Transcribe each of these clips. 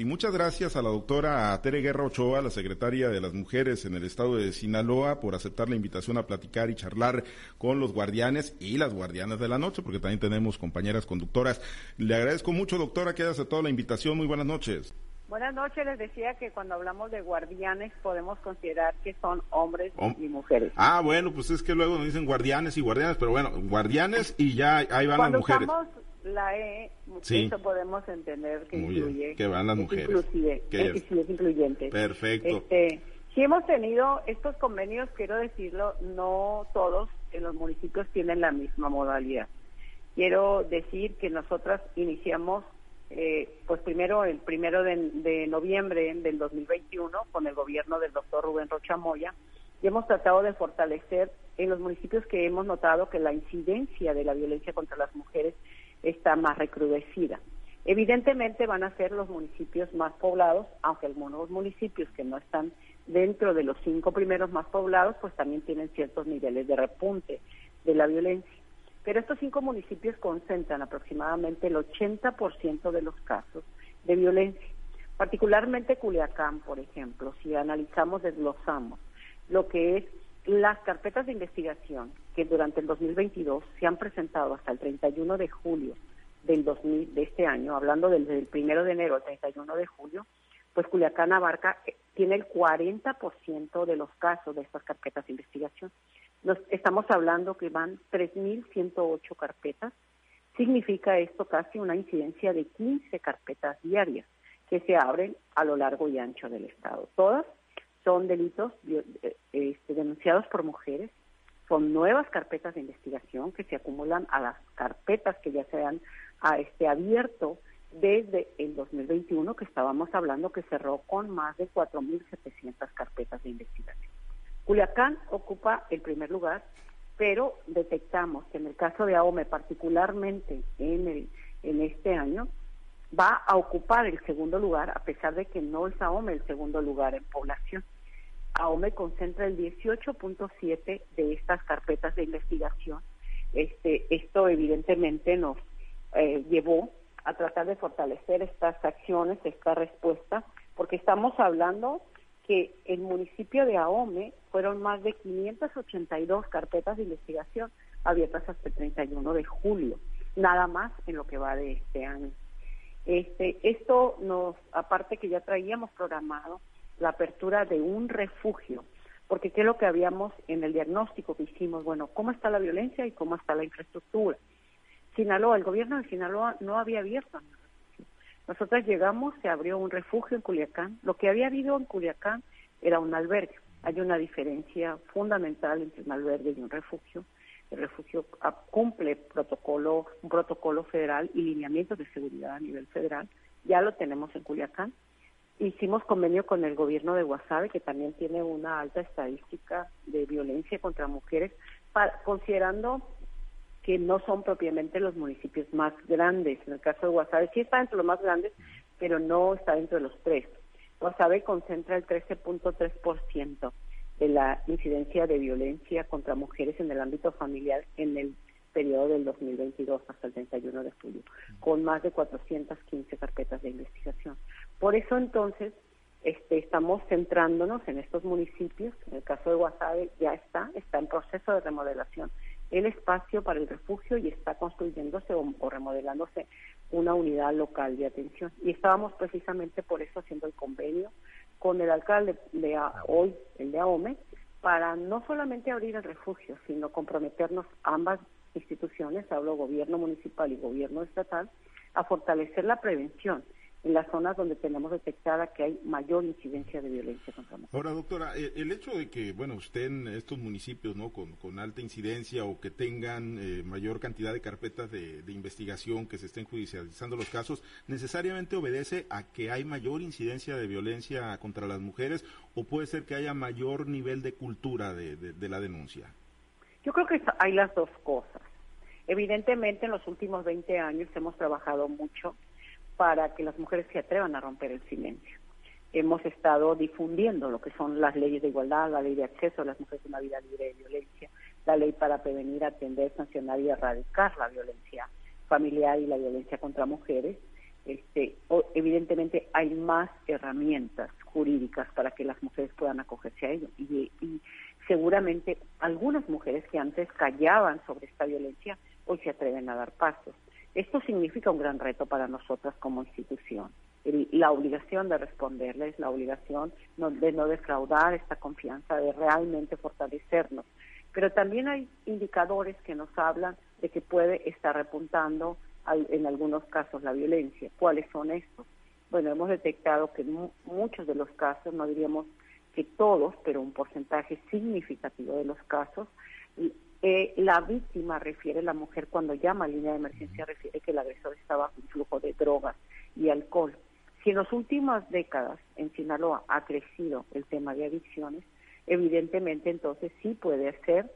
Y muchas gracias a la doctora Tere Guerra Ochoa, la secretaria de las Mujeres en el estado de Sinaloa, por aceptar la invitación a platicar y charlar con los guardianes y las guardianas de la noche, porque también tenemos compañeras conductoras. Le agradezco mucho, doctora, que haya aceptado la invitación. Muy buenas noches. Buenas noches, les decía que cuando hablamos de guardianes podemos considerar que son hombres y mujeres. Ah, bueno, pues es que luego nos dicen guardianes y guardianes, pero bueno, guardianes y ya ahí van las mujeres. Usamos la E, eso podemos entender que incluye. que van las mujeres. Inclusive, que es, sí es incluyente. Perfecto. Este, si hemos tenido estos convenios, quiero decirlo, no todos en los municipios tienen la misma modalidad. Quiero decir que nosotras iniciamos eh, pues primero el primero de, noviembre del 2021 con el gobierno del doctor Rubén Rocha Moya y hemos tratado de fortalecer en los municipios que hemos notado que la incidencia de la violencia contra las mujeres está más recrudecida. Evidentemente van a ser los municipios más poblados, aunque algunos municipios que no están dentro de los cinco primeros más poblados, pues también tienen ciertos niveles de repunte de la violencia. Pero estos cinco municipios concentran aproximadamente el 80% de los casos de violencia. Particularmente Culiacán, por ejemplo, si analizamos, desglosamos lo que es las carpetas de investigación que durante el 2022 se han presentado hasta el 31 de julio del 2000, de este año, hablando desde el 1 de enero al 31 de julio, pues Culiacán abarca, eh, tiene el 40% de los casos de estas carpetas de investigación. Nos, estamos hablando que van 3.108 carpetas. Significa esto casi una incidencia de 15 carpetas diarias que se abren a lo largo y ancho del Estado. Todas son delitos eh, este, denunciados por mujeres, son nuevas carpetas de investigación que se acumulan a las carpetas que ya se han este, abierto desde el 2021, que estábamos hablando que cerró con más de 4.700 carpetas de investigación. Culiacán ocupa el primer lugar, pero detectamos que en el caso de AOME, particularmente en, el, en este año, va a ocupar el segundo lugar, a pesar de que no es AOME el segundo lugar en población. AOME concentra el 18.7 de estas carpetas de investigación. Este, esto evidentemente nos eh, llevó a tratar de fortalecer estas acciones, esta respuesta, porque estamos hablando que el municipio de Ahome fueron más de 582 carpetas de investigación abiertas hasta el 31 de julio, nada más en lo que va de este año. Este, esto nos, aparte que ya traíamos programado la apertura de un refugio, porque qué es lo que habíamos en el diagnóstico que hicimos, bueno, cómo está la violencia y cómo está la infraestructura. Sinaloa, el gobierno de Sinaloa no había abierto. Nosotros llegamos, se abrió un refugio en Culiacán. Lo que había habido en Culiacán era un albergue. Hay una diferencia fundamental entre un albergue y un refugio. El refugio cumple protocolo, un protocolo federal y lineamientos de seguridad a nivel federal. Ya lo tenemos en Culiacán. Hicimos convenio con el gobierno de Guasave, que también tiene una alta estadística de violencia contra mujeres, considerando que no son propiamente los municipios más grandes. En el caso de Guasave sí está entre los más grandes, pero no está dentro de los tres. Guasave concentra el 13.3% de la incidencia de violencia contra mujeres en el ámbito familiar en el periodo del 2022 hasta el 31 de julio, con más de 415 carpetas de investigación. Por eso entonces este, estamos centrándonos en estos municipios. En el caso de Guasave ya está, está en proceso de remodelación el espacio para el refugio y está construyéndose o, remodelándose una unidad local de atención. Y estábamos precisamente por eso haciendo el convenio con el alcalde de hoy, el de AOME, para no solamente abrir el refugio, sino comprometernos ambas instituciones, hablo gobierno municipal y gobierno estatal, a fortalecer la prevención en las zonas donde tenemos detectada que hay mayor incidencia de violencia contra mujeres. Ahora, doctora, eh, el hecho de que, bueno, estén estos municipios, ¿no?, con, alta incidencia o que tengan eh, mayor cantidad de carpetas de, investigación, que se estén judicializando los casos, ¿necesariamente obedece a que hay mayor incidencia de violencia contra las mujeres o puede ser que haya mayor nivel de cultura de, de la denuncia? Yo creo que hay las dos cosas. Evidentemente, en los últimos 20 años hemos trabajado mucho para que las mujeres se atrevan a romper el silencio. Hemos estado difundiendo lo que son las leyes de igualdad, la ley de acceso a las mujeres a una vida libre de violencia, la ley para prevenir, atender, sancionar y erradicar la violencia familiar y la violencia contra mujeres. este, evidentemente hay más herramientas jurídicas para que las mujeres puedan acogerse a ello. Y, y seguramente algunas mujeres que antes callaban sobre esta violencia hoy se atreven a dar pasos. Esto significa un gran reto para nosotras como institución. la obligación de responderles, la obligación de no defraudar esta confianza, de realmente fortalecernos. Pero también hay indicadores que nos hablan de que puede estar repuntando en algunos casos la violencia. ¿Cuáles son estos? Bueno, hemos detectado que en muchos de los casos, no diríamos que todos, pero un porcentaje significativo de los casos, eh, la víctima refiere, la mujer cuando llama a línea de emergencia refiere que el agresor estaba bajo flujo de drogas y alcohol. Si en las últimas décadas en Sinaloa ha crecido el tema de adicciones, evidentemente entonces sí puede ser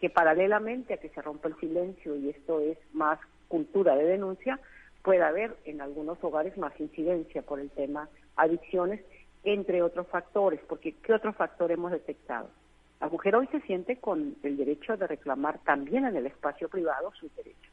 que paralelamente a que se rompa el silencio y esto es más cultura de denuncia, pueda haber en algunos hogares más incidencia por el tema adicciones, entre otros factores, porque ¿qué otro factor hemos detectado? La mujer hoy se siente con el derecho de reclamar también en el espacio privado sus derechos.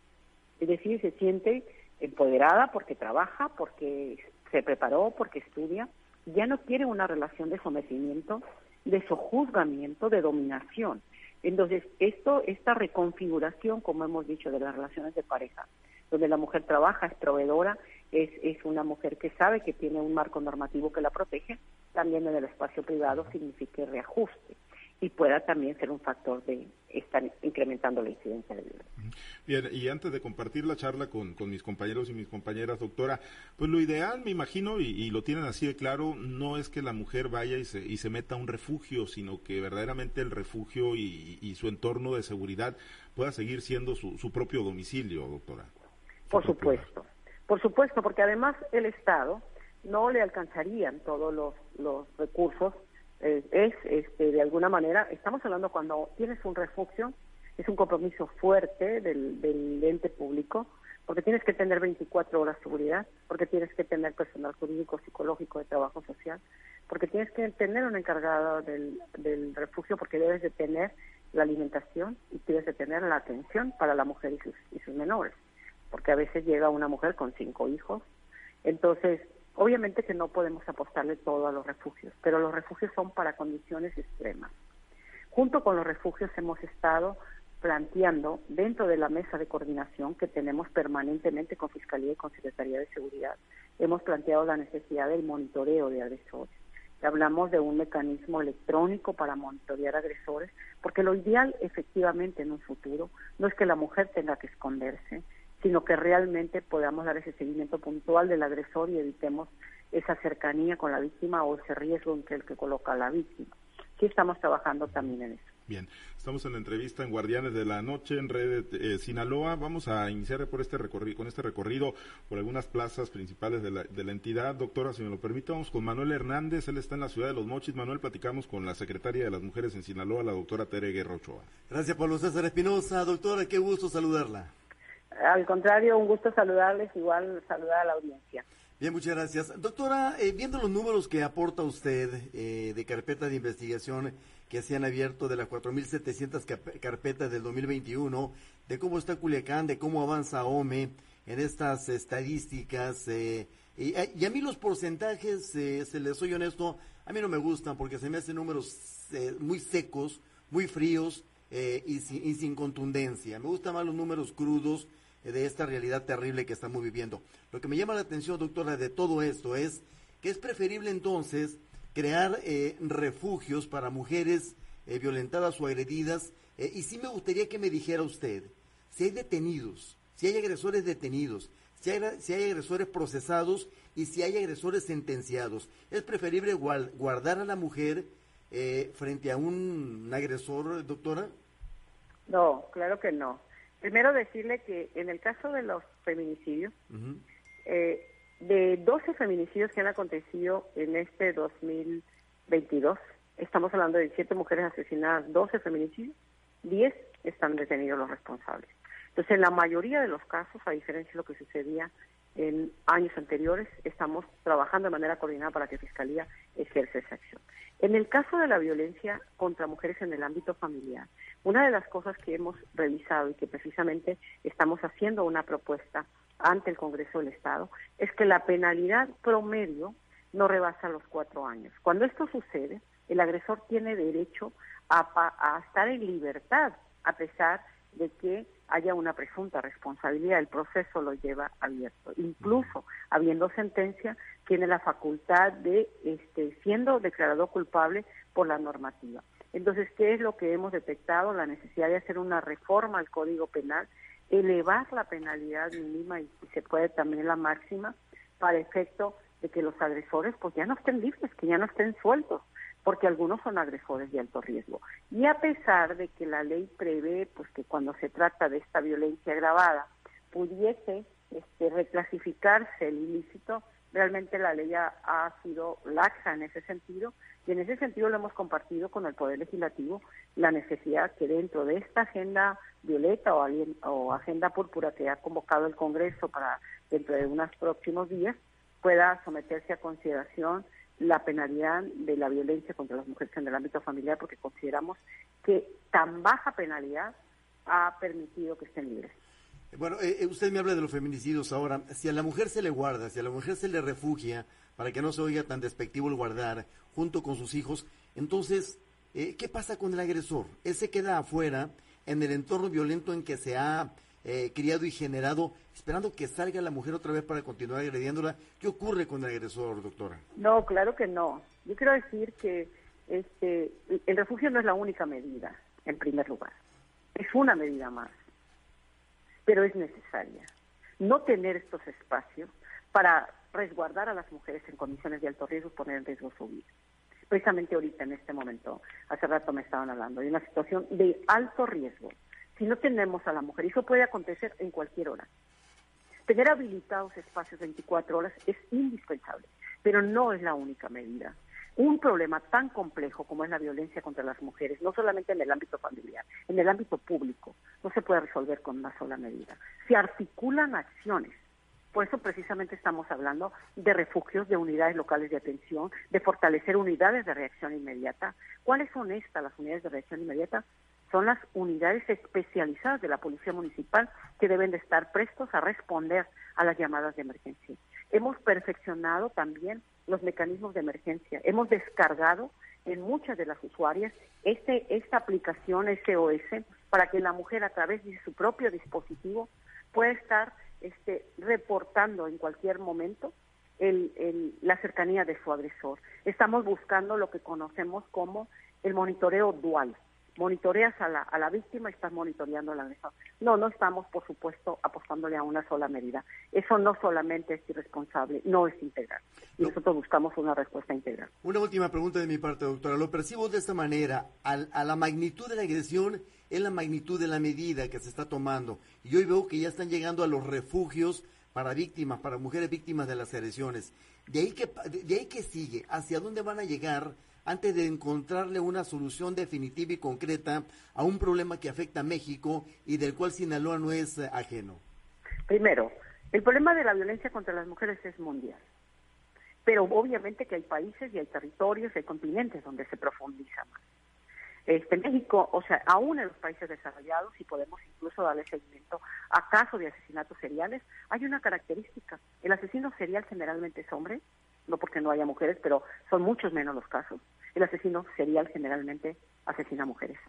Es decir, se siente empoderada porque trabaja, porque se preparó, porque estudia. Ya no quiere una relación de sometimiento, de sojuzgamiento, de dominación. Entonces, esto, esta reconfiguración, como hemos dicho, de las relaciones de pareja, donde la mujer trabaja, es proveedora, es, es una mujer que sabe que tiene un marco normativo que la protege, también en el espacio privado significa reajuste y pueda también ser un factor de estar incrementando la incidencia de violencia. Bien, y antes de compartir la charla con, mis compañeros y mis compañeras, doctora, pues lo ideal, me imagino, y, lo tienen así de claro, no es que la mujer vaya y se, y se meta a un refugio, sino que verdaderamente el refugio y, su entorno de seguridad pueda seguir siendo su, su propio domicilio, doctora. Por supuesto, por supuesto, porque además el Estado no le alcanzarían todos los, los recursos es, este, de alguna manera, estamos hablando cuando tienes un refugio, es un compromiso fuerte del, del ente público, porque tienes que tener 24 horas de seguridad, porque tienes que tener personal jurídico, psicológico, de trabajo social, porque tienes que tener un encargado del, del refugio, porque debes de tener la alimentación y debes de tener la atención para la mujer y sus, y sus menores, porque a veces llega una mujer con cinco hijos, entonces Obviamente que no podemos apostarle todo a los refugios, pero los refugios son para condiciones extremas. Junto con los refugios hemos estado planteando dentro de la mesa de coordinación que tenemos permanentemente con Fiscalía y con Secretaría de Seguridad, hemos planteado la necesidad del monitoreo de agresores. Hablamos de un mecanismo electrónico para monitorear agresores, porque lo ideal efectivamente en un futuro no es que la mujer tenga que esconderse, sino que realmente podamos dar ese seguimiento puntual del agresor y evitemos esa cercanía con la víctima o ese riesgo en que el que coloca a la víctima. Sí estamos trabajando también en eso. Bien, estamos en la entrevista en Guardianes de la Noche en Red eh, Sinaloa. Vamos a iniciar por este recorrido, con este recorrido por algunas plazas principales de la, de la entidad. Doctora, si me lo permite, vamos con Manuel Hernández. Él está en la ciudad de Los Mochis. Manuel, platicamos con la secretaria de las Mujeres en Sinaloa, la doctora Tere Guerra Ochoa. Gracias, Pablo César Espinosa. Doctora, qué gusto saludarla. Al contrario, un gusto saludarles, igual saludar a la audiencia. Bien, muchas gracias. Doctora, eh, viendo los números que aporta usted eh, de carpetas de investigación que se han abierto de las 4.700 carpetas del 2021, de cómo está Culiacán, de cómo avanza OME en estas estadísticas, eh, y, a mí los porcentajes, se les soy honesto, a mí no me gustan porque se me hacen números muy secos, muy fríos y sin, y, sin, contundencia. Me gustan más los números crudos, de esta realidad terrible que estamos viviendo. Lo que me llama la atención, doctora, de todo esto es que es preferible entonces crear eh, refugios para mujeres eh, violentadas o agredidas. Eh, y sí me gustaría que me dijera usted, si hay detenidos, si hay agresores detenidos, si hay, si hay agresores procesados y si hay agresores sentenciados, ¿es preferible guardar a la mujer frente a un agresor, doctora? No, claro que no. Primero decirle que en el caso de los feminicidios, eh, de 12 feminicidios que han acontecido en este 2022, estamos hablando de 7 mujeres asesinadas, 12 feminicidios, 10 están detenidos los responsables. Entonces, en la mayoría de los casos, a diferencia de lo que sucedía en años anteriores, estamos trabajando de manera coordinada para que Fiscalía ejerza esa acción. En el caso de la violencia contra mujeres en el ámbito familiar, una de las cosas que hemos revisado y que precisamente estamos haciendo una propuesta ante el Congreso del Estado es que la penalidad promedio no rebasa los cuatro años. Cuando esto sucede, el agresor tiene derecho a, estar en libertad a pesar de que haya una presunta responsabilidad, el proceso lo lleva abierto. Incluso habiendo sentencia, tiene la facultad de, este, siendo declarado culpable por la normativa. Entonces, ¿qué es lo que hemos detectado? La necesidad de hacer una reforma al Código Penal, elevar la penalidad mínima y, se puede también la máxima para efecto de que los agresores pues ya no estén libres, que ya no estén sueltos porque algunos son agresores de alto riesgo. Y a pesar de que la ley prevé pues que cuando se trata de esta violencia agravada pudiese este, reclasificarse el ilícito, realmente la ley ha, sido laxa en ese sentido y en ese sentido lo hemos compartido con el Poder Legislativo la necesidad que dentro de esta agenda violeta o, o agenda púrpura que ha convocado el Congreso para dentro de unos próximos días pueda someterse a consideración la penalidad de la violencia contra las mujeres en el ámbito familiar porque consideramos que tan baja penalidad ha permitido que estén libres. Bueno, eh, eh, usted me habla de los feminicidios ahora. Si a la mujer se le guarda, si a la mujer se le refugia, para que no se oiga tan despectivo el guardar, junto con sus hijos, entonces, eh, ¿qué pasa con el agresor? Él se queda afuera en el entorno violento en que se ha eh, criado y generado, esperando que salga la mujer otra vez para continuar agrediéndola. ¿Qué ocurre con el agresor, doctora? No, claro que no. Yo quiero decir que este, el refugio no es la única medida, en primer lugar. Es una medida más, pero es necesaria. No tener estos espacios para resguardar a las mujeres en condiciones de alto riesgo, poner en riesgo su vida. Precisamente ahorita, en este momento, hace rato me estaban hablando de una situación de alto riesgo si no tenemos a la mujer. Eso puede acontecer en cualquier hora. Tener habilitados espacios 24 horas es indispensable, pero no es la única medida. Un problema tan complejo como es la violencia contra las mujeres, no solamente en el ámbito familiar, en el ámbito público, no se puede resolver con una sola medida. Se articulan acciones. Por eso precisamente estamos hablando de refugios, de unidades locales de atención, de fortalecer unidades de reacción inmediata. ¿Cuáles son estas las unidades de reacción inmediata? son las unidades especializadas de la Policía Municipal que deben de estar prestos a responder a las llamadas de emergencia. Hemos perfeccionado también los mecanismos de emergencia. Hemos descargado en muchas de las usuarias este, esta aplicación SOS para que la mujer a través de su propio dispositivo pueda estar este, reportando en cualquier momento la cercanía de su agresor. Estamos buscando lo que conocemos como el monitoreo dual monitoreas a la, a la víctima y estás monitoreando a la agresor. No, no estamos, por supuesto, apostándole a una sola medida. Eso no solamente es irresponsable, no es integral. Y nosotros buscamos una respuesta integral. Una última pregunta de mi parte, doctora. Lo percibo de esta manera. a la magnitud de la agresión es la magnitud de la medida que se está tomando. Y hoy veo que ya están llegando a los refugios para víctimas, para mujeres víctimas de las agresiones. De ahí que, de ahí que sigue, ¿hacia dónde van a llegar antes de encontrarle una solución definitiva y concreta a un problema que afecta a México y del cual Sinaloa no es eh, ajeno? Primero, el problema de la violencia contra las mujeres es mundial. Pero obviamente que hay países y hay territorios y hay continentes donde se profundiza más. Este, México, o sea, aún en los países desarrollados, y podemos incluso darle seguimiento a casos de asesinatos seriales, hay una característica. El asesino serial generalmente es hombre, no porque no haya mujeres, pero son muchos menos los casos. El asesino serial generalmente asesina mujeres.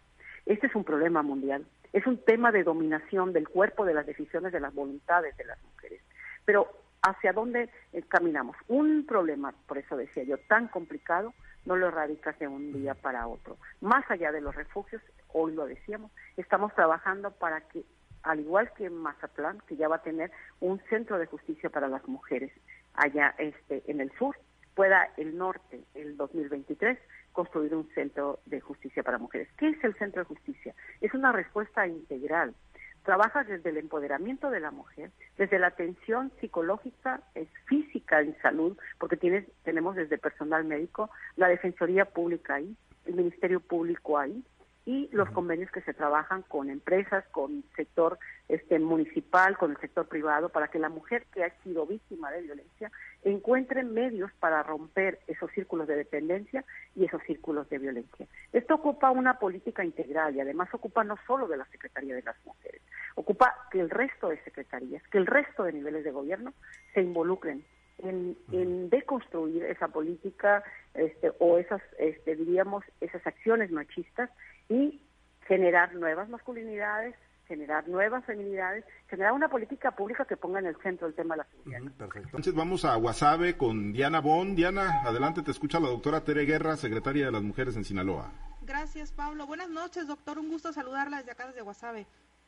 Este es un problema mundial. Es un tema de dominación del cuerpo, de las decisiones, de las voluntades de las mujeres. Pero ¿hacia dónde eh, caminamos? Un problema, por eso decía yo, tan complicado, no lo erradicas de un día para otro. Más allá de los refugios, hoy lo decíamos, estamos trabajando para que, al igual que Mazatlán, que ya va a tener un centro de justicia para las mujeres, allá este, en el sur, pueda el norte, el 2023, construir un centro de justicia para mujeres. ¿Qué es el centro de justicia? Es una respuesta integral. Trabaja desde el empoderamiento de la mujer, desde la atención psicológica, física en salud, porque tienes, tenemos desde personal médico, la Defensoría Pública ahí, el Ministerio Público ahí, y los convenios que se trabajan con empresas, con sector este municipal, con el sector privado, para que la mujer que ha sido víctima de violencia encuentre medios para romper esos círculos de dependencia y esos círculos de violencia. Esto ocupa una política integral y además ocupa no solo de la Secretaría de las Mujeres, ocupa que el resto de secretarías, que el resto de niveles de gobierno se involucren en, en deconstruir esa política este, o esas, este, diríamos, esas acciones machistas y generar nuevas masculinidades, generar nuevas feminidades, generar una política pública que ponga en el centro el tema de la seguridad. perfecto. Entonces vamos a Guasave con Diana Bon. Diana, adelante, te escucha la doctora Tere Guerra, secretaria de las Mujeres en Sinaloa. Gracias, Pablo. Buenas noches, doctor. Un gusto saludarla desde acá, desde Guasave.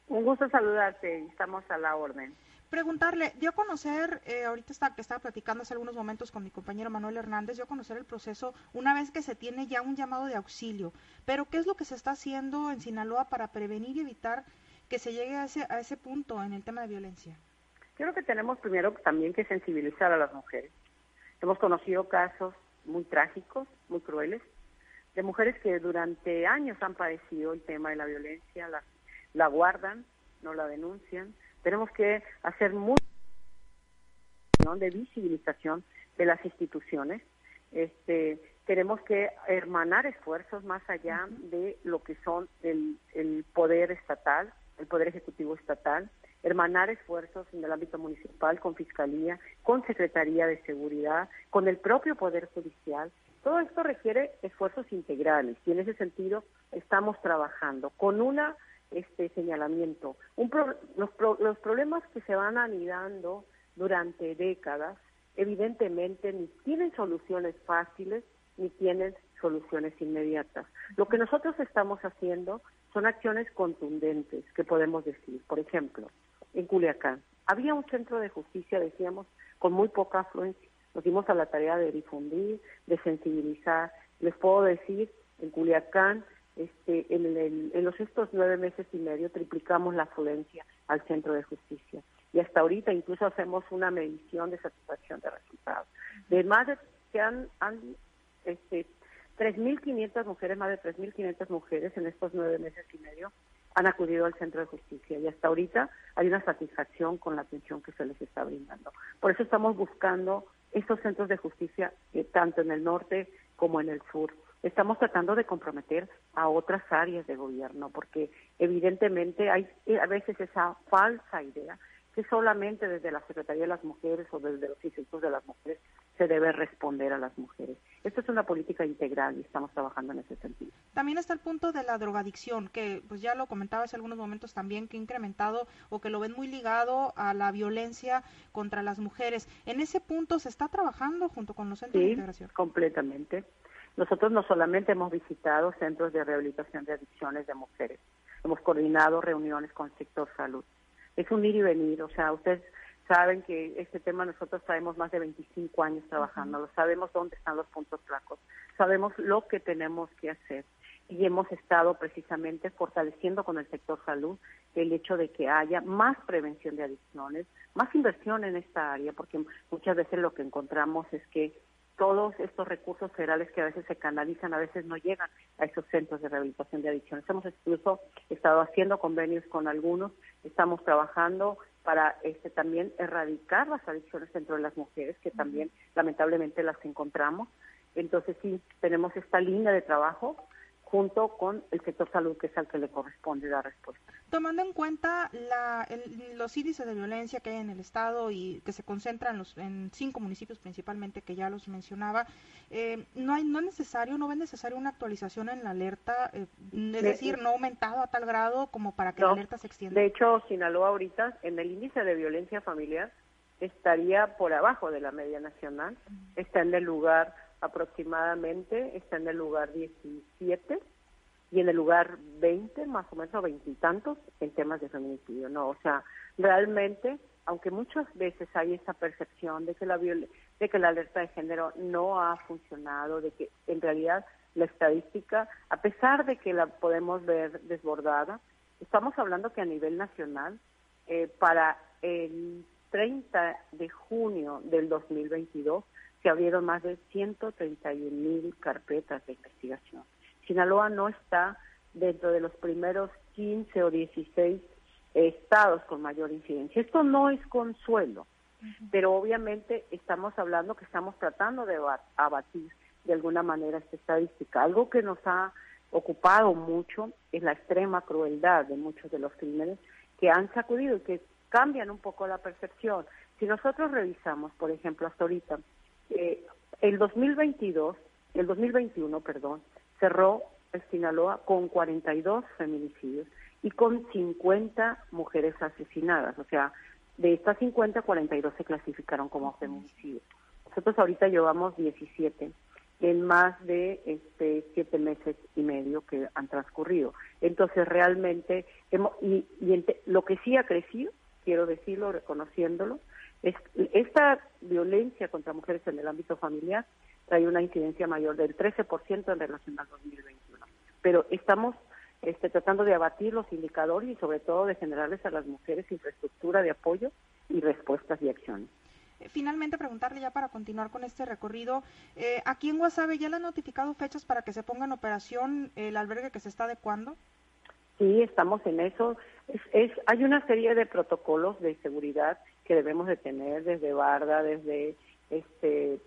Un gusto saludarte. Estamos a la orden preguntarle, dio a conocer, eh, ahorita está, que estaba platicando hace algunos momentos con mi compañero Manuel Hernández, dio a conocer el proceso una vez que se tiene ya un llamado de auxilio. Pero, ¿qué es lo que se está haciendo en Sinaloa para prevenir y evitar que se llegue a ese, a ese punto en el tema de violencia? Creo que tenemos primero también que sensibilizar a las mujeres. Hemos conocido casos muy trágicos, muy crueles, de mujeres que durante años han padecido el tema de la violencia, la, la guardan, no la denuncian, tenemos que hacer mucho de visibilización de las instituciones. Este, tenemos que hermanar esfuerzos más allá de lo que son el, el poder estatal, el poder ejecutivo estatal, hermanar esfuerzos en el ámbito municipal con fiscalía, con secretaría de seguridad, con el propio poder judicial. Todo esto requiere esfuerzos integrales y en ese sentido estamos trabajando con una este señalamiento. los, los problemas que se van anidando durante décadas, evidentemente ni tienen soluciones fáciles ni tienen soluciones inmediatas. Lo que nosotros estamos haciendo son acciones contundentes que podemos decir. Por ejemplo, en Culiacán había un centro de justicia, decíamos, con muy poca afluencia. Nos dimos a la tarea de difundir, de sensibilizar. Les puedo decir, en Culiacán este, en, los estos nueve meses y medio triplicamos la afluencia al centro de justicia. Y hasta ahorita incluso hacemos una medición de satisfacción de resultados. De más de que han, han este, 3.500 mujeres, más de 3.500 mujeres en estos nueve meses y medio han acudido al centro de justicia y hasta ahorita hay una satisfacción con la atención que se les está brindando. Por eso estamos buscando estos centros de justicia eh, tanto en el norte como en el sur estamos tratando de comprometer a otras áreas de gobierno, porque evidentemente hay a veces esa falsa idea que solamente desde la Secretaría de las Mujeres o desde los institutos de las mujeres se debe responder a las mujeres. Esto es una política integral y estamos trabajando en ese sentido. También está el punto de la drogadicción, que pues ya lo comentaba hace algunos momentos también, que ha incrementado o que lo ven muy ligado a la violencia contra las mujeres. En ese punto se está trabajando junto con los centros de integración. completamente. Nosotros no solamente hemos visitado centros de rehabilitación de adicciones de mujeres, hemos coordinado reuniones con el sector salud. Es un ir y venir, o sea, ustedes saben que este tema nosotros traemos más de 25 años trabajando, sabemos dónde están los puntos flacos, sabemos lo que tenemos que hacer y hemos estado precisamente fortaleciendo con el sector salud el hecho de que haya más prevención de adicciones, más inversión en esta área, porque muchas veces lo que encontramos es que todos estos recursos federales que a veces se canalizan, a veces no llegan a esos centros de rehabilitación de adicciones. Hemos incluso estado haciendo convenios con algunos, estamos trabajando para este también erradicar las adicciones dentro de las mujeres, que también lamentablemente las encontramos. Entonces sí, tenemos esta línea de trabajo junto con el sector salud, que es al que le corresponde dar respuesta. Tomando en cuenta la, los índices de violencia que hay en el Estado y que se concentran en, los, en cinco municipios principalmente, que ya los mencionaba, eh, no hay no es necesario, no es necesario una actualización en la alerta, eh, es decir, no ha aumentado a tal grado como para que la alerta se extienda. De hecho, Sinaloa ahorita, en el índice de violencia familiar, estaría por abajo de la media nacional, está en el lugar aproximadamente está en el lugar 17 y en el lugar 20, más o menos, o veintitantos en temas de feminicidio, ¿no? O sea, realmente, aunque muchas veces hay esa percepción de que la de que la alerta de género no ha funcionado, de que en realidad la estadística, a pesar de que la podemos ver desbordada, estamos hablando que a nivel nacional, eh, para el 30 de junio del 2022, se abrieron más de 131 mil carpetas de investigación. Sinaloa no está dentro de los primeros 15 o 16 estados con mayor incidencia. Esto no es consuelo, pero obviamente estamos hablando que estamos tratando de abatir de alguna manera esta estadística. Algo que nos ha ocupado mucho es la extrema crueldad de muchos de los crímenes que han sacudido y que cambian un poco la percepción. Si nosotros revisamos, por ejemplo, hasta ahorita, eh, el 2022, el 2021, perdón, cerró el Sinaloa con 42 feminicidios y con 50 mujeres asesinadas. O sea, de estas 50, 42 se clasificaron como feminicidios. Nosotros ahorita llevamos 17 en más de este siete meses y medio que han transcurrido. Entonces realmente hemos, y, lo que sí ha crecido, quiero decirlo reconociéndolo, es esta violencia contra mujeres en el ámbito familiar trae una incidencia mayor del 13% en relación al 2021. Pero estamos este, tratando de abatir los indicadores y sobre todo de generarles a las mujeres infraestructura de apoyo y respuestas y acciones. Eh, finalmente, preguntarle ya para continuar con este recorrido, eh, aquí en Guasave ya le han notificado fechas para que se ponga en operación el albergue que se está adecuando. Sí, estamos en eso. Es, hay una serie de protocolos de seguridad que debemos de tener desde Barda, desde este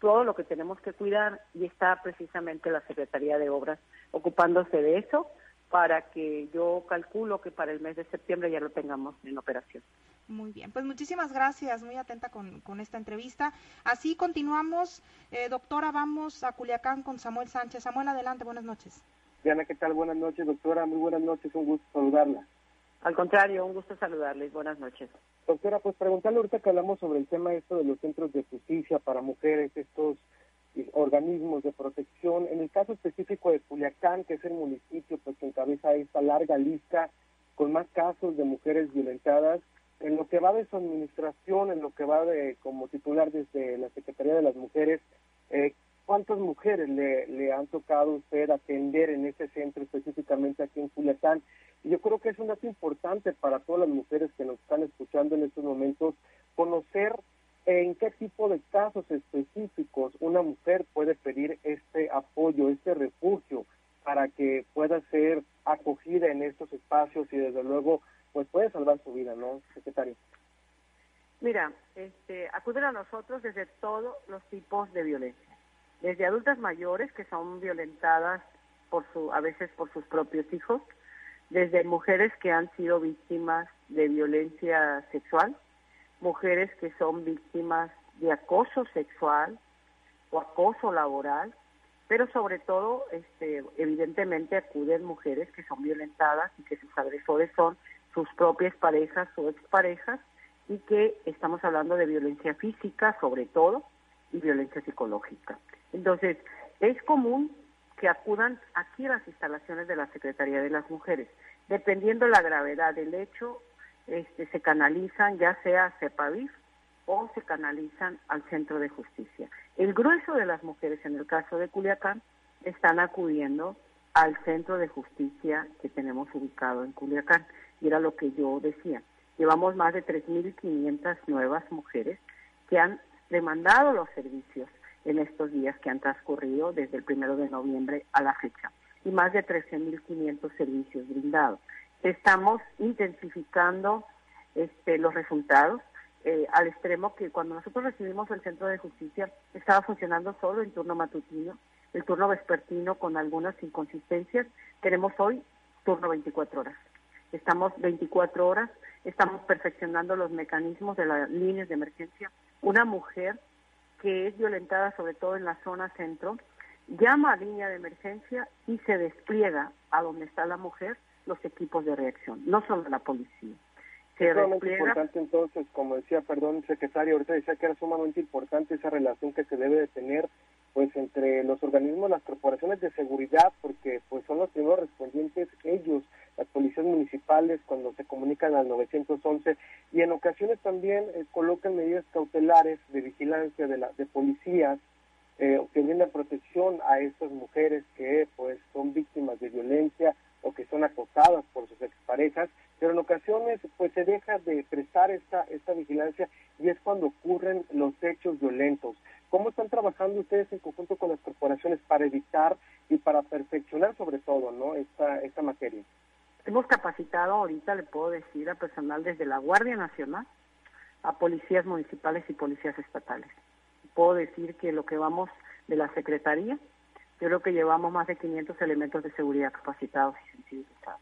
todo lo que tenemos que cuidar y está precisamente la Secretaría de Obras ocupándose de eso para que yo calculo que para el mes de septiembre ya lo tengamos en operación. Muy bien, pues muchísimas gracias, muy atenta con, con esta entrevista. Así continuamos. Eh, doctora, vamos a Culiacán con Samuel Sánchez. Samuel, adelante, buenas noches. Diana, ¿qué tal? Buenas noches, doctora. Muy buenas noches, un gusto saludarla. Al contrario, un gusto saludarles. Buenas noches. Doctora, pues preguntarle ahorita que hablamos sobre el tema esto de los centros de justicia para mujeres, estos organismos de protección. En el caso específico de Culiacán, que es el municipio pues, que encabeza esta larga lista con más casos de mujeres violentadas, en lo que va de su administración, en lo que va de como titular desde la Secretaría de las Mujeres, eh, ¿cuántas mujeres le, han tocado a usted atender en ese centro, específicamente aquí en Culiacán? Y yo creo que es un dato importante para todas las mujeres que nos están escuchando en estos momentos, conocer en qué tipo de casos específicos una mujer puede pedir este apoyo, este refugio para que pueda ser acogida en estos espacios y desde luego pues puede salvar su vida, ¿no, secretario? Mira, este, acuden a nosotros desde todos los tipos de violencia, desde adultas mayores que son violentadas por su, a veces por sus propios hijos, desde mujeres que han sido víctimas de violencia sexual, mujeres que son víctimas de acoso sexual o acoso laboral, pero sobre todo, este, evidentemente acuden mujeres que son violentadas y que sus agresores son sus propias parejas o exparejas y que estamos hablando de violencia física sobre todo y violencia psicológica. Entonces, es común que acudan aquí a las instalaciones de la Secretaría de las Mujeres. Dependiendo la gravedad del hecho, este, se canalizan ya sea a CEPAVIF o se canalizan al Centro de Justicia. El grueso de las mujeres, en el caso de Culiacán, están acudiendo al Centro de Justicia que tenemos ubicado en Culiacán. Y era lo que yo decía. Llevamos más de 3.500 nuevas mujeres que han demandado los servicios en estos días que han transcurrido desde el primero de noviembre a la fecha y más de 13.500 servicios brindados estamos intensificando este, los resultados eh, al extremo que cuando nosotros recibimos el centro de justicia estaba funcionando solo en turno matutino, el turno vespertino con algunas inconsistencias. Tenemos hoy turno 24 horas. Estamos 24 horas, estamos perfeccionando los mecanismos de las líneas de emergencia. Una mujer que es violentada sobre todo en la zona centro, llama a línea de emergencia y se despliega a donde está la mujer los equipos de reacción, no solo la policía. es sumamente importante entonces, como decía, perdón, secretario, ahorita decía que era sumamente importante esa relación que se debe de tener pues entre los organismos, las corporaciones de seguridad, porque pues son los primeros respondientes ellos, las policías municipales cuando se comunican al 911 y en ocasiones también eh, colocan medidas cautelares de vigilancia de, la, de policías eh, que brindan protección a estas mujeres que pues son víctimas de violencia o que son acosadas por sus exparejas, pero en ocasiones pues se deja de prestar esta, esta vigilancia y es cuando ocurren los hechos violentos. ¿Cómo ¿cómo están trabajando ustedes en conjunto con las corporaciones para evitar y para perfeccionar sobre todo ¿no? esta, esta materia? Hemos capacitado ahorita, le puedo decir, a personal desde la Guardia Nacional, a policías municipales y policías estatales. Puedo decir que lo que vamos de la Secretaría, yo creo que llevamos más de 500 elementos de seguridad capacitados y sensibilizados.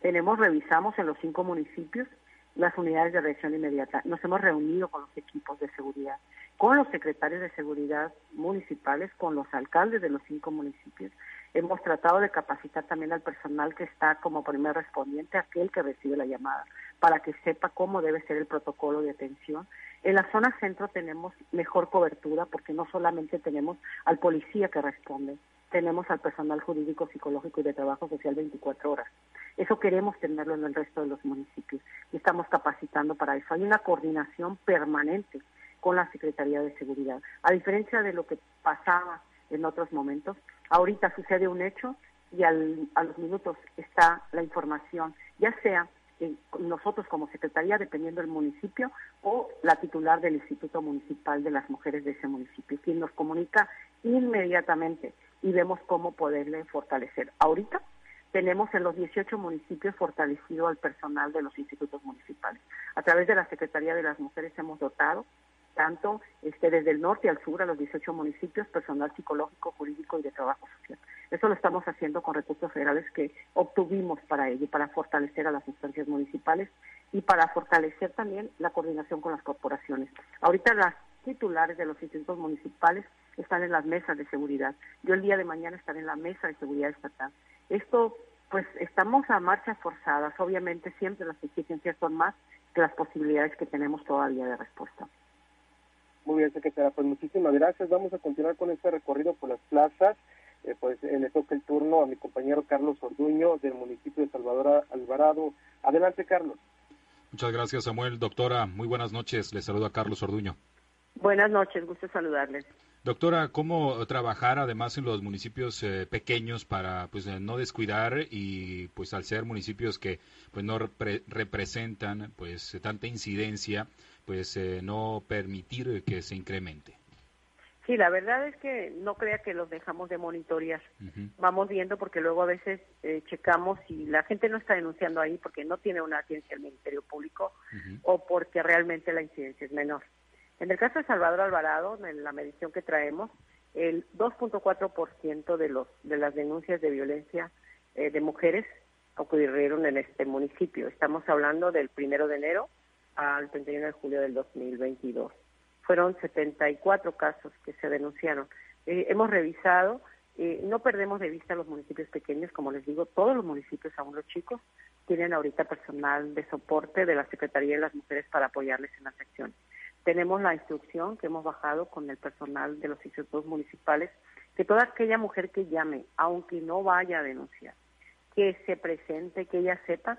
Tenemos, revisamos en los cinco municipios las unidades de reacción inmediata. Nos hemos reunido con los equipos de seguridad, con los secretarios de seguridad municipales, con los alcaldes de los cinco municipios. Hemos tratado de capacitar también al personal que está como primer respondiente, aquel que recibe la llamada, para que sepa cómo debe ser el protocolo de atención. En la zona centro tenemos mejor cobertura porque no solamente tenemos al policía que responde, tenemos al personal jurídico, psicológico y de trabajo social 24 horas. Eso queremos tenerlo en el resto de los municipios y estamos capacitando para eso. Hay una coordinación permanente con la Secretaría de Seguridad. A diferencia de lo que pasaba en otros momentos, ahorita sucede un hecho y a los minutos está la información, ya sea nosotros como Secretaría, dependiendo del municipio, o la titular del Instituto Municipal de las Mujeres de ese municipio, quien nos comunica inmediatamente y vemos cómo poderle fortalecer. Ahorita tenemos en los 18 municipios fortalecido al personal de los institutos municipales. A través de la Secretaría de las Mujeres hemos dotado tanto este, desde el norte al sur a los 18 municipios, personal psicológico, jurídico y de trabajo social. Eso lo estamos haciendo con recursos federales que obtuvimos para ello, para fortalecer a las instancias municipales y para fortalecer también la coordinación con las corporaciones. Ahorita las titulares de los institutos municipales están en las mesas de seguridad. Yo el día de mañana estaré en la mesa de seguridad estatal. Esto, pues estamos a marchas forzadas. Obviamente siempre las exigencias son más que las posibilidades que tenemos todavía de respuesta. Muy bien, secretaria. Pues muchísimas gracias. Vamos a continuar con este recorrido por las plazas. Eh, pues eh, le toca el turno a mi compañero Carlos Orduño del municipio de Salvador Alvarado. Adelante, Carlos. Muchas gracias, Samuel. Doctora, muy buenas noches. Le saludo a Carlos Orduño. Buenas noches, gusto saludarles. Doctora, ¿cómo trabajar además en los municipios eh, pequeños para pues eh, no descuidar y pues al ser municipios que pues no representan pues tanta incidencia, pues eh, no permitir que se incremente? Sí, la verdad es que no crea que los dejamos de monitorear. Vamos viendo porque luego a veces checamos si la gente no está denunciando ahí porque no tiene una ciencia el Ministerio Público o porque realmente la incidencia es menor. En el caso de Salvador Alvarado, en la medición que traemos, el 2.4% de de las denuncias de violencia eh, de mujeres ocurrieron en este municipio. Estamos hablando del primero de enero al 31 de julio del 2022. Fueron 74 casos que se denunciaron. Eh, hemos revisado, eh, no perdemos de vista los municipios pequeños, como les digo, todos los municipios, aún los chicos, tienen ahorita personal de soporte de la Secretaría de las Mujeres para apoyarles en las acciones. Tenemos la instrucción que hemos bajado con el personal de los institutos municipales que toda aquella mujer que llame, aunque no vaya a denunciar, que se presente, que ella sepa,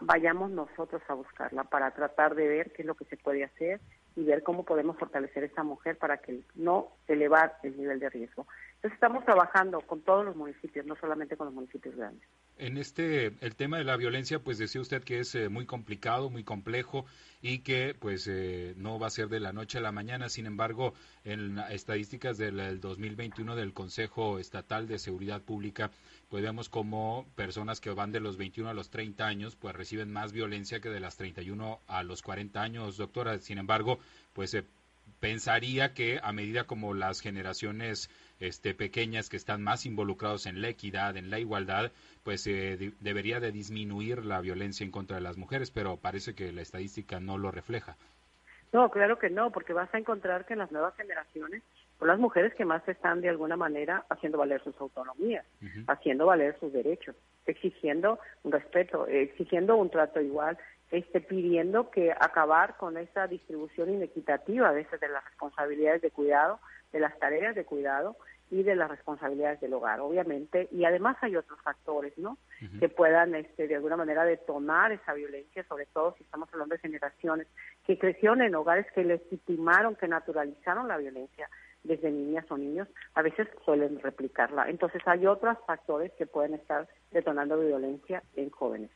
vayamos nosotros a buscarla para tratar de ver qué es lo que se puede hacer y ver cómo podemos fortalecer a esta mujer para que no elevar el nivel de riesgo. Entonces estamos trabajando con todos los municipios, no solamente con los municipios grandes. En este, el tema de la violencia, pues decía usted que es eh, muy complicado, muy complejo y que pues eh, no va a ser de la noche a la mañana. Sin embargo, en estadísticas del 2021 del Consejo Estatal de Seguridad Pública, pues vemos como personas que van de los 21 a los 30 años, pues reciben más violencia que de las 31 a los 40 años, doctora. Sin embargo, pues se pensaría que a medida como las generaciones este, pequeñas que están más involucrados en la equidad, en la igualdad, pues eh, debería de disminuir la violencia en contra de las mujeres, pero parece que la estadística no lo refleja. No, claro que no, porque vas a encontrar que en las nuevas generaciones son las mujeres que más están de alguna manera haciendo valer sus autonomías, haciendo valer sus derechos, exigiendo un respeto, exigiendo un trato igual, este, pidiendo que acabar con esa distribución inequitativa de, de las responsabilidades de cuidado, de las tareas de cuidado y de las responsabilidades del hogar, obviamente, y además hay otros factores, ¿no? Que puedan, este, de alguna manera, detonar esa violencia, sobre todo si estamos hablando de generaciones que crecieron en hogares que legitimaron, que naturalizaron la violencia desde niñas o niños, a veces suelen replicarla. Entonces hay otros factores que pueden estar detonando violencia en jóvenes.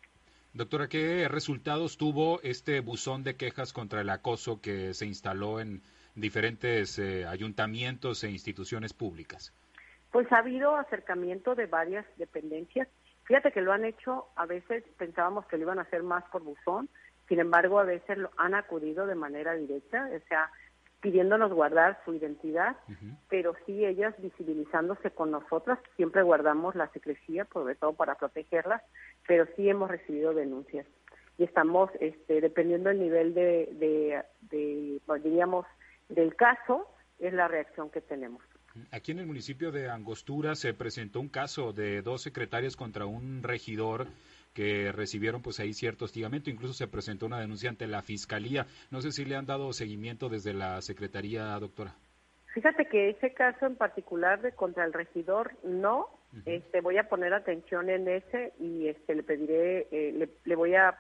Doctora, ¿qué resultados tuvo este buzón de quejas contra el acoso que se instaló en diferentes eh, ayuntamientos e instituciones públicas? Pues ha habido acercamiento de varias dependencias. Fíjate que lo han hecho, a veces pensábamos que lo iban a hacer más por buzón, sin embargo a veces lo han acudido de manera directa, o sea, pidiéndonos guardar su identidad, pero sí ellas visibilizándose con nosotras, siempre guardamos la secrecía, sobre todo para protegerlas, pero sí hemos recibido denuncias. Y estamos, este, dependiendo del nivel de, de, de, diríamos, del caso, es la reacción que tenemos. Aquí en el municipio de Angostura se presentó un caso de dos secretarias contra un regidor que recibieron pues ahí cierto hostigamiento, incluso se presentó una denuncia ante la fiscalía. No sé si le han dado seguimiento desde la secretaría, doctora. Fíjate que ese caso en particular de contra el regidor no, este voy a poner atención en ese y este le pediré eh, le, voy a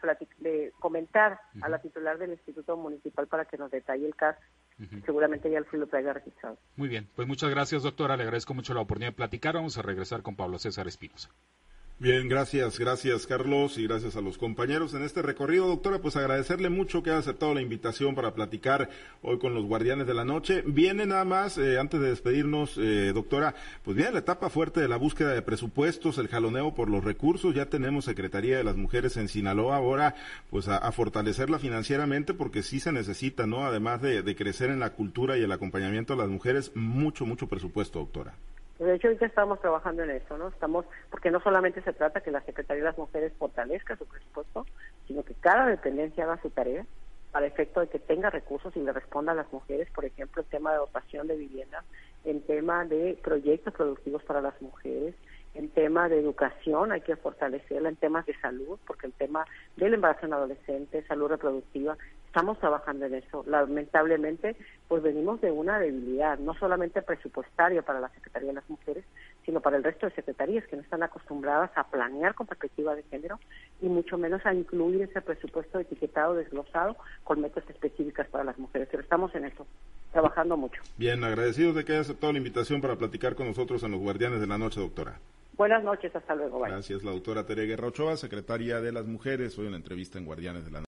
comentar a la titular del Instituto Municipal para que nos detalle el caso. Seguramente ya el lo traiga registrado. Muy bien, pues muchas gracias, doctora. Le agradezco mucho la oportunidad de platicar. Vamos a regresar con Pablo César Espinosa. Bien, gracias, gracias Carlos y gracias a los compañeros en este recorrido, doctora, pues agradecerle mucho que haya aceptado la invitación para platicar hoy con los guardianes de la noche. Viene nada más, eh, antes de despedirnos, eh, doctora, pues viene la etapa fuerte de la búsqueda de presupuestos, el jaloneo por los recursos, ya tenemos Secretaría de las Mujeres en Sinaloa, ahora pues a, fortalecerla financieramente porque sí se necesita, ¿no? Además de, de crecer en la cultura y el acompañamiento a las mujeres, mucho, mucho presupuesto, doctora. De hecho, ahorita estamos trabajando en eso, ¿no? Estamos, porque no solamente se trata que la Secretaría de las Mujeres fortalezca su presupuesto, sino que cada dependencia haga su tarea para efecto de que tenga recursos y le responda a las mujeres, por ejemplo, en tema de dotación de vivienda, en tema de proyectos productivos para las mujeres, en tema de educación hay que fortalecerla, en temas de salud, porque el tema del embarazo en adolescentes, salud reproductiva, estamos trabajando en eso. Lamentablemente, pues venimos de una debilidad, no solamente presupuestaria para la Secretaría de las Mujeres, sino para el resto de secretarías que no están acostumbradas a planear con perspectiva de género y mucho menos a incluir ese presupuesto etiquetado, desglosado, con metas específicas para las mujeres. Pero estamos en eso, trabajando mucho. Bien, agradecidos de que haya aceptado la invitación para platicar con nosotros en los Guardianes de la Noche, doctora. Buenas noches, hasta luego. Gracias, la doctora Tere Guerra Ochoa, secretaria de las Mujeres, hoy en entrevista en Guardianes de la